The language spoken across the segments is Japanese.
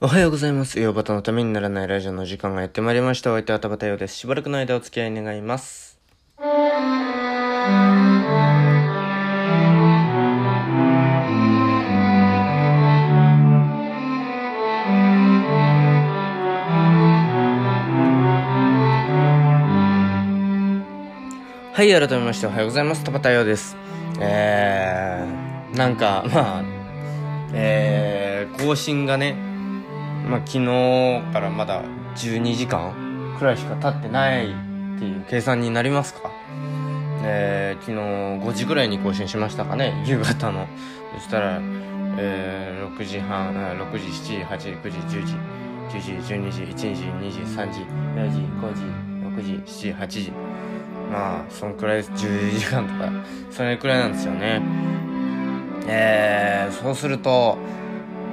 おはようございます。ヨバタのためにならないラジオの時間がやってまいりました。お相手は田畑洋です。しばらくの間お付き合い願います。はい、改めましておはようございます。田畑洋です。えー、なんか、まあ、えー、更新がね、まあ、昨日からまだ12時間？くらいしか経ってないっていう。計算になりますか？えー、昨日5時ぐらいに更新しましたかね？夕方の。そしたら、えー、6時半6時7時8時9時10時。10時12時1時2時3時。4時5時6時7時8時。まあそんくらいです。10時間とか。それくらいなんですよね。えー、そうすると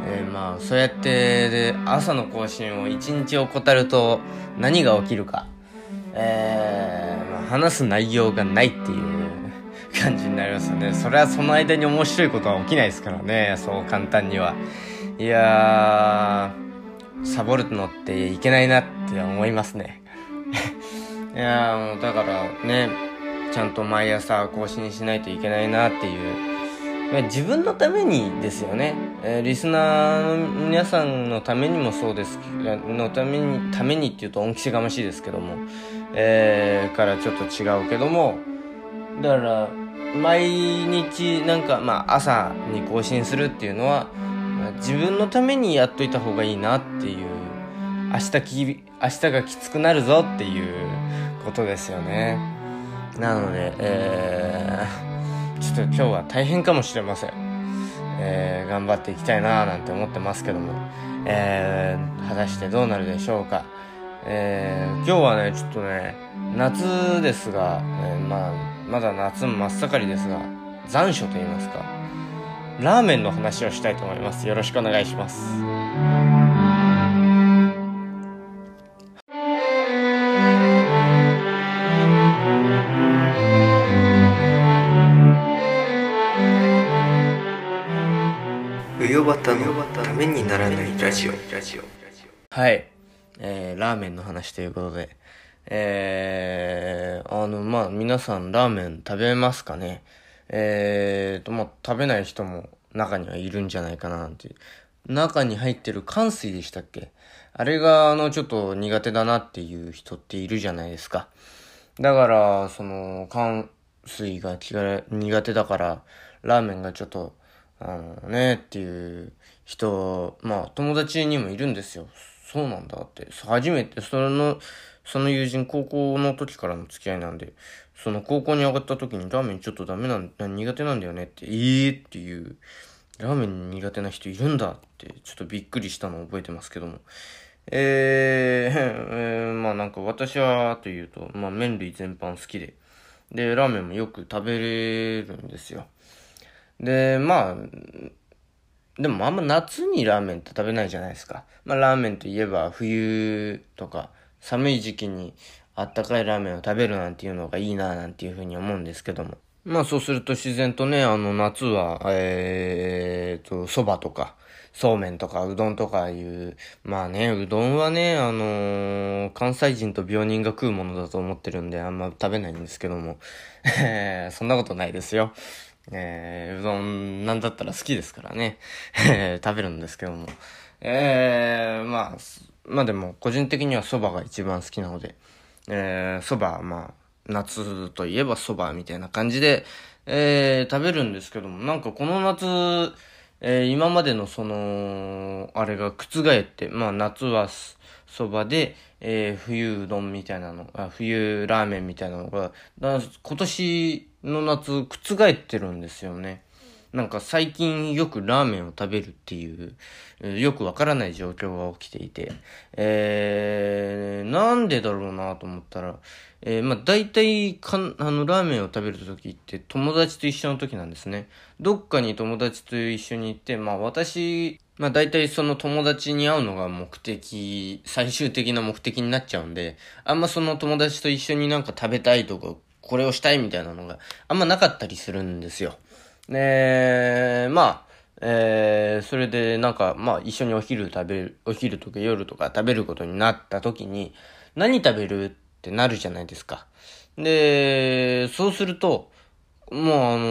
えー、まあそうやってで朝の更新を一日怠ると何が起きるか、えーまあ、話す内容がないっていう感じになりますよね。それはその間に面白いことは起きないですからね。そう簡単には。いやサボるのっていけないなって思いますね。いやもうだからねちゃんと毎朝更新しないといけないなっていう自分のためにですよね、えー、リスナーの皆さんのためにもそうですのためにためにっていうと恩着せがましいですけども、えー、からちょっと違うけども。だから毎日なんかまあ朝に更新するっていうのは、自分のためにやっといた方がいいなっていう明日き明日がきつくなるぞっていうことですよね。なのでえーちょっと今日は大変かもしれません。えー、頑張っていきたいななんて思ってますけども、えー、果たしてどうなるでしょうか。えー、今日はね、ちょっとね、夏ですが、え、まあ、まだ夏真っ盛りですが、残暑と言いますか、ラーメンの話をしたいと思います。よろしくお願いします。うよばたのためにならないラジオ。はい。えー、ラーメンの話ということで。えー、あの、まあ、皆さんラーメン食べますかね？えーと、まあ、食べない人も中にはいるんじゃないかななんて。中に入ってる寒水でしたっけ？あれが、あの、ちょっと苦手だなっていう人っているじゃないですか。だから、その、寒水が苦手だから、ラーメンがちょっと、あのね、っていう人、まあ友達にもいるんですよ。そうなんだって。初めて、その、その友人高校の時からの付き合いなんで、その高校に上がった時にラーメンちょっとダメなん、苦手なんだよねって、ええー、っていう、ラーメン苦手な人いるんだって、ちょっとびっくりしたのを覚えてますけども。えー、えー、まあなんか私はというと、まあ麺類全般好きで、で、ラーメンもよく食べれるんですよ。で、まあ、でもあんま夏にラーメンって食べないじゃないですか。まあラーメンといえば冬とか寒い時期にあったかいラーメンを食べるなんていうのがいいななんていうふうに思うんですけども。まあそうすると自然とね、あの夏は、えーと、蕎麦とか、そうめんとかうどんとかいう、まあね、うどんはね、あのー、関西人と病人が食うものだと思ってるんであんま食べないんですけども、そんなことないですよ。えー、うどんなんだったら好きですからね、食べるんですけども。えー、まあ、まあでも個人的には蕎麦が一番好きなので、えー、蕎麦、まあ、夏といえば蕎麦みたいな感じで、えー、食べるんですけども、なんかこの夏、えー、今までのその、あれが覆って、まあ夏はそばで、えー、冬うどんみたいなの、あ冬ラーメンみたいなのが、だ今年の夏覆ってるんですよね。なんか最近よくラーメンを食べるっていう、よくわからない状況が起きていて、えー、なんでだろうなと思ったら、えー、まあ大体かん、あの、ラーメンを食べる時って友達と一緒の時なんですね。どっかに友達と一緒に行って、まあ私、まあ大体その友達に会うのが目的、最終的な目的になっちゃうんで、あんまその友達と一緒になんか食べたいとか、これをしたいみたいなのがあんまなかったりするんですよ。で、まあ、えー、それでなんか、まあ一緒にお昼食べる、お昼とか夜とか食べることになった時に、何食べるってなるじゃないですか。で、そうすると、もうあの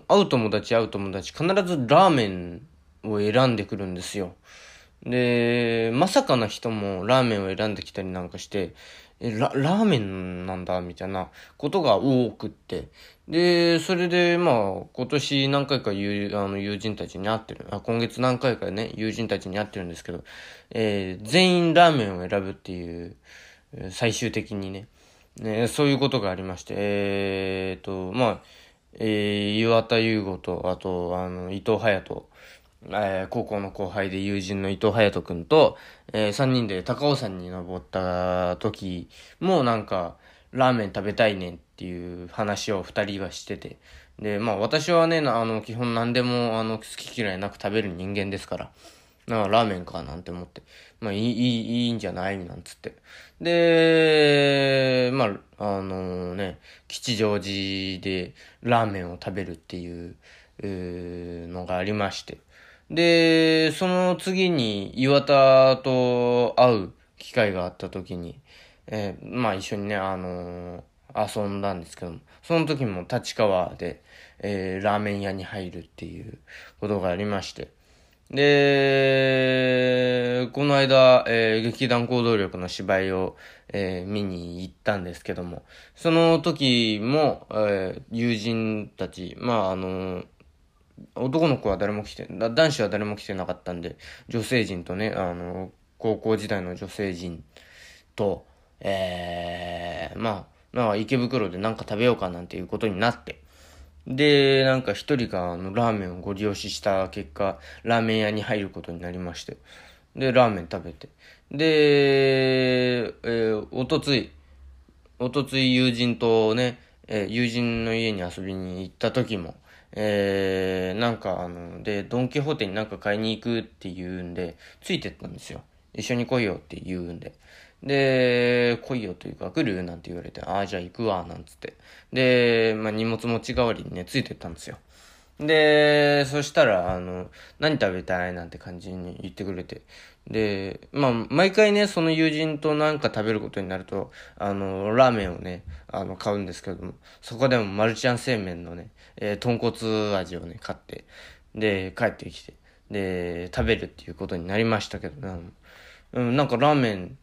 ー、会う友達会う友達必ずラーメンを選んでくるんですよ。で、まさかな人もラーメンを選んできたりなんかして、え、ラ、ラーメンなんだ、みたいなことが多くって。で、それで、まあ、今年何回か友あの友人たちに会ってる、あ、今月何回かね、友人たちに会ってるんですけど、えー、全員ラーメンを選ぶっていう、最終的にね、ね、そういうことがありまして、えーと、まあ、えー、岩田優吾と、あと、あの、伊藤隼人、えー、高校の後輩で友人の伊藤隼人くんと、えー、3人で高尾山に登った時もなんか、ラーメン食べたいねってっていう話を2人はしてて。で、まあ私はね、あの、基本何でも、あの、好き嫌いなく食べる人間ですから。なラーメンかなんて思って。まあいい、いい、いいんじゃない？なんつって。で、まあ、あの、ね、吉祥寺でラーメンを食べるっていう、うのがありまして。で、その次に岩田と会う機会があった時に、えー、まあ一緒にね、あのー、遊んだんですけども、その時も立川で、えー、ラーメン屋に入るっていうことがありまして、で、この間、えー、劇団行動力の芝居を、えー、見に行ったんですけども、その時も、えー、友人たち、まあ、あの男の子は誰も来て、男子は誰も来てなかったんで、女性陣とね、あの、高校時代の女性陣と、えー、まあ、まあ、池袋で何か食べようかなんていうことになって、で、なんか一人があのラーメンをご利用しした結果、ラーメン屋に入ることになりまして、で、ラーメン食べて、で、えー、おとつい、おとつい友人とね、えー、友人の家に遊びに行った時も、えー、なんかあの、で、ドンキホーテになんか買いに行くって言うんで、ついてったんですよ。一緒に来いよって言うんで。で、来いよというか来るなんて言われて、ああ、じゃあ行くわ、なんつって。で、まあ荷物持ち代わりにね、ついてったんですよ。で、そしたら、あの、何食べたいなんて感じに言ってくれて。で、まあ、毎回ね、その友人となんか食べることになると、あの、ラーメンをね、あの、買うんですけども、そこでもマルちゃん製麺のね、えー、豚骨味をね、買って、で、帰ってきて、で、食べるっていうことになりましたけど、うん、なんかラーメン、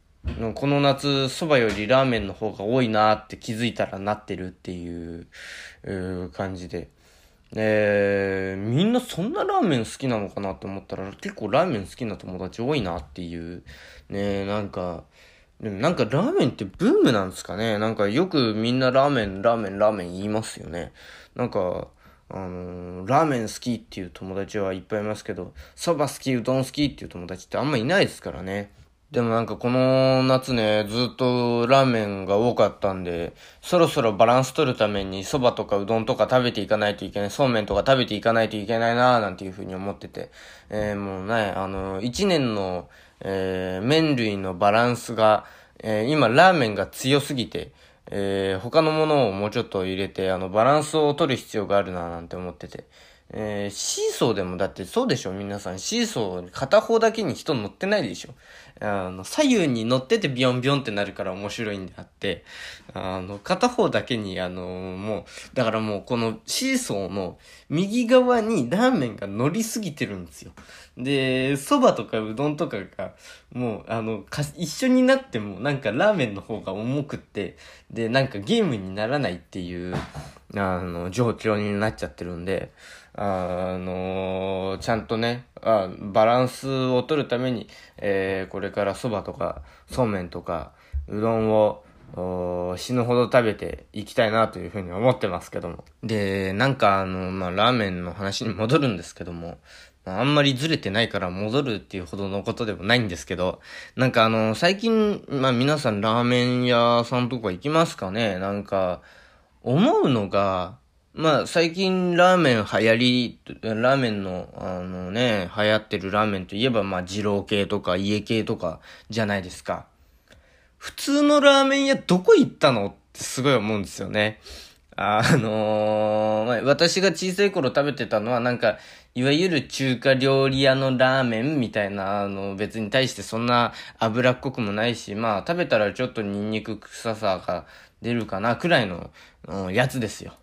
この夏、蕎麦よりラーメンの方が多いなって気づいたらなってるっていう、感じで。えー、みんなそんなラーメン好きなのかなって思ったら結構ラーメン好きな友達多いなっていう。ねなんか、でもなんかラーメンってブームなんですかねなんかよくみんなラーメン、ラーメン、ラーメン言いますよね。なんか、あのー、ラーメン好きっていう友達はいっぱいいますけど、蕎麦好き、うどん好きっていう友達ってあんまいないですからね。でもなんかこの夏ね、ずっとラーメンが多かったんで、そろそろバランス取るために蕎麦とかうどんとか食べていかないといけない、そうめんとか食べていかないといけないなーなんていうふうに思ってて、えー、もうね、あの、一年の、えー、麺類のバランスが、えー、今ラーメンが強すぎて、えー、他のものをもうちょっと入れて、あの、バランスを取る必要があるななんて思ってて。えー、シーソーでもだってそうでしょ皆さん。シーソー片方だけに人乗ってないでしょあの、左右に乗っててビヨンビヨンってなるから面白いんであって、あの、片方だけにあの、もう、だからもうこのシーソーの右側にラーメンが乗りすぎてるんですよ。で、蕎麦とかうどんとかが、もう、あの、か、一緒になってもなんかラーメンの方が重くって、で、なんかゲームにならないっていう、あの、状況になっちゃってるんで、あのー、ちゃんとねあ、バランスを取るために、えー、これから蕎麦とか、そうめんとか、うどんを、死ぬほど食べていきたいなというふうに思ってますけども。で、なんかあの、まあ、ラーメンの話に戻るんですけども、あんまりずれてないから戻るっていうほどのことでもないんですけど、なんかあの、最近、まあ皆さんラーメン屋さんとか行きますかね？なんか、思うのが、まあ、最近ラーメン流行り、ラーメンの、あのね、流行ってるラーメンといえば、まあ、二郎系とか家系とかじゃないですか。普通のラーメン屋どこ行ったのってすごい思うんですよね。あのー、私が小さい頃食べてたのはなんか、いわゆる中華料理屋のラーメンみたいな、あの、別に対してそんな脂っこくもないし、まあ、食べたらちょっとニンニク臭さが出るかな、くらいの、うん、やつですよ。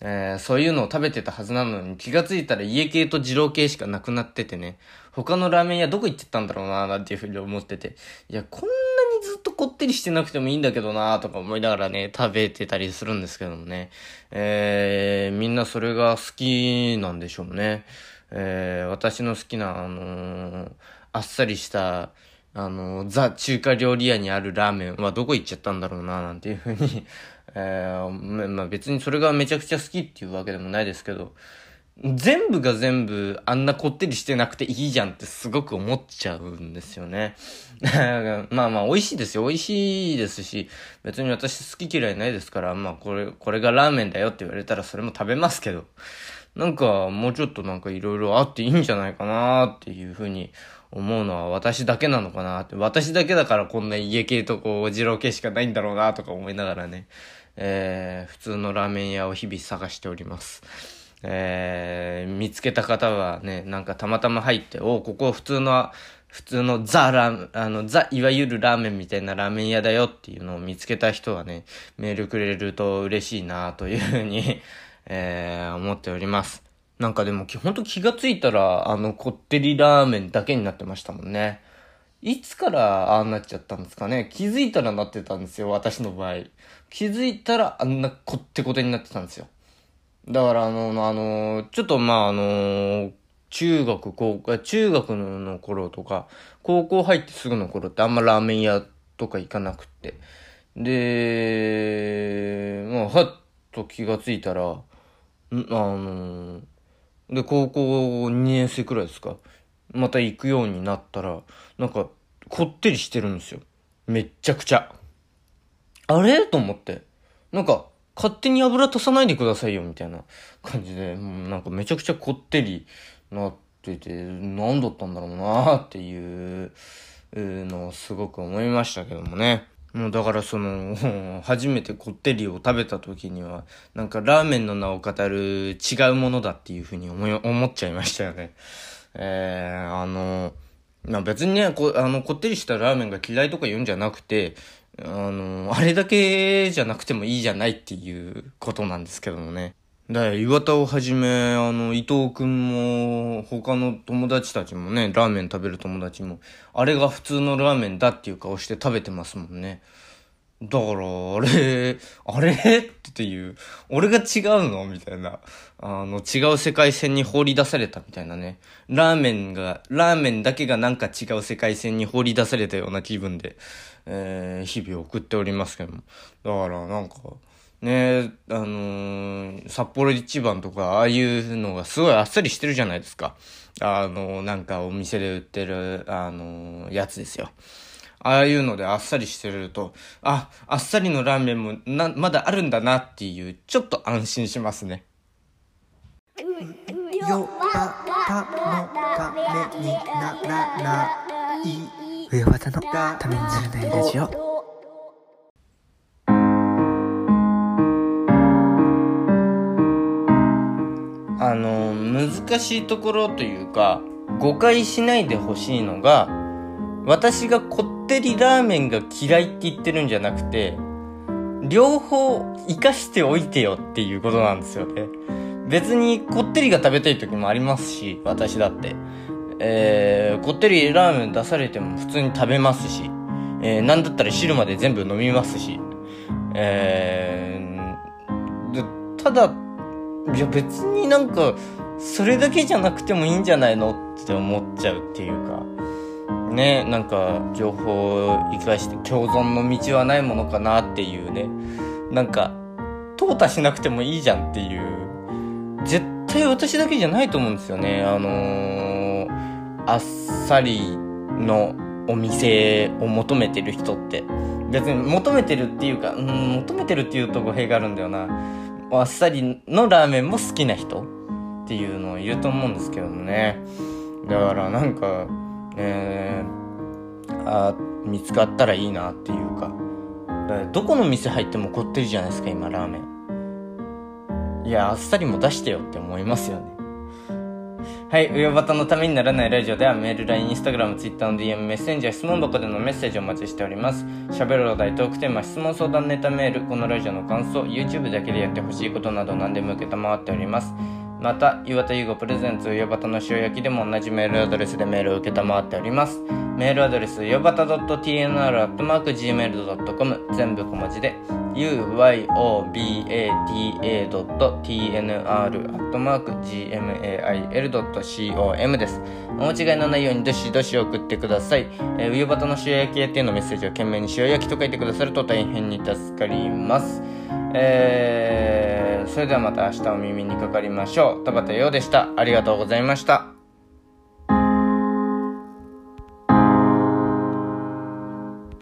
えー、そういうのを食べてたはずなのに気がついたら家系と二郎系しかなくなっててね、他のラーメン屋どこ行ってたんだろうな、なんていうふうに思ってて。いや、こんなにずっとこってりしてなくてもいいんだけどな、とか思いながらね、食べてたりするんですけどもね。えー、みんなそれが好きなんでしょうね。えー、私の好きな、あのー、あっさりした、あの、ザ中華料理屋にあるラーメンはどこ行っちゃったんだろうな、なんていうふうにえー、まあ別にそれがめちゃくちゃ好きっていうわけでもないですけど、全部が全部あんなこってりしてなくていいじゃんってすごく思っちゃうんですよね。まあまあ美味しいですよ。美味しいですし、別に私好き嫌いないですから、まあこれ、これがラーメンだよって言われたらそれも食べますけど、なんかもうちょっとなんか色々あっていいんじゃないかなっていうふうに思うのは私だけなのかなって。私だけだからこんな家系とこう、二郎系しかないんだろうなとか思いながらね。えー、普通のラーメン屋を日々探しております。えー、見つけた方はね、なんかたまたま入って、おここ普通の、普通のザラあの、ザ、いわゆるラーメンみたいなラーメン屋だよっていうのを見つけた人はね、メールくれると嬉しいなというふうに えー、思っております。なんかでも、ほんと気がついたら、あの、こってりラーメンだけになってましたもんね。いつからああなっちゃったんですかね？気づいたらなってたんですよ、私の場合。気づいたらあんなこってこてになってたんですよ。だからあの、あの、ちょっとまああの、中学、高校、中学の頃とか、高校入ってすぐの頃ってあんまラーメン屋とか行かなくって。で、まあ、はっと気がついたら、んあの、で、高校2年生くらいですか？また行くようになったら、なんか、こってりしてるんですよ。めっちゃくちゃ。あれ？と思って。なんか、勝手に油足さないでくださいよ、みたいな感じで、もうなんかめちゃくちゃこってりなってて、何だったんだろうなっていうのをすごく思いましたけどもね。もうだからその、初めてこってりを食べた時には、なんかラーメンの名を語る違うものだっていうふうに思い、思っちゃいましたよね。えー、あの、まあ、別にね、こ、あの、こってりしたラーメンが嫌いとか言うんじゃなくて、あの、あれだけじゃなくてもいいじゃないっていうことなんですけどもね。だから岩田をはじめ、あの、伊藤くんも、他の友達たちもね、ラーメン食べる友達も、あれが普通のラーメンだっていう顔して食べてますもんね。だから、あれ、あれ？っていう、俺が違うの？みたいな。あの、違う世界線に放り出されたみたいなね。ラーメンが、ラーメンだけがなんか違う世界線に放り出されたような気分で、えー、日々送っておりますけども。だから、なんか、ねあのー、札幌一番とか、ああいうのがすごいあっさりしてるじゃないですか。あのー、なんかお店で売ってる、あのー、やつですよ。ああいうのであっさりしてると、あ、あっさりのラーメンもな、まだあるんだなっていう、ちょっと安心しますね。よばたのためにならない。上和田のためにならないラジオ。あの、難しいところというか、誤解しないでほしいのが、私がこってりラーメンが嫌いって言ってるんじゃなくて、両方活かしておいてよっていうことなんですよね。別にこってりが食べたい時もありますし、私だって。えー、こってりラーメン出されても普通に食べますし、えー、なんだったら汁まで全部飲みますし、えー、ただ、いや別になんか、それだけじゃなくてもいいんじゃないのって思っちゃうっていうか、ね、なんか情報を生かして共存の道はないものかなっていうね、なんか、淘汰しなくてもいいじゃんっていう、絶対私だけじゃないと思うんですよね。あのー、あっさりのお店を求めてる人って。別に求めてるっていうか、うん、求めてるっていうと語弊があるんだよな。あっさりのラーメンも好きな人っていうのをいると思うんですけどもね。だからなんか、えー、あ見つかったらいいなっていうか。かどこの店入ってもこってりじゃないですか、今、ラーメン。いや、あっさりも出してよって思いますよね。はい、うよばたのためにならないラジオではメール、LINE、Instagram、Twitter の DM、メッセンジャー、質問箱でのメッセージをお待ちしております。喋るお題、トークテーマ、質問相談ネタメール、このラジオの感想、YouTube だけでやってほしいことなど何でも受けたまっております。また、岩田優吾プレゼンツうよばたの塩焼きでも同じメールアドレスでメールを受けたまわっております。メールアドレス、よばた .tnr.gmail.com 全部小文字で、uyobata.tnr.gmail.com です。お間違いのないようにどしどし送ってください。えー、うよばたの塩焼きへっていうのメッセージを懸命に塩焼きと書いてくださると大変に助かります。えー、それではまた明日お耳にかかりましょう。田畑陽でした。ありがとうございました。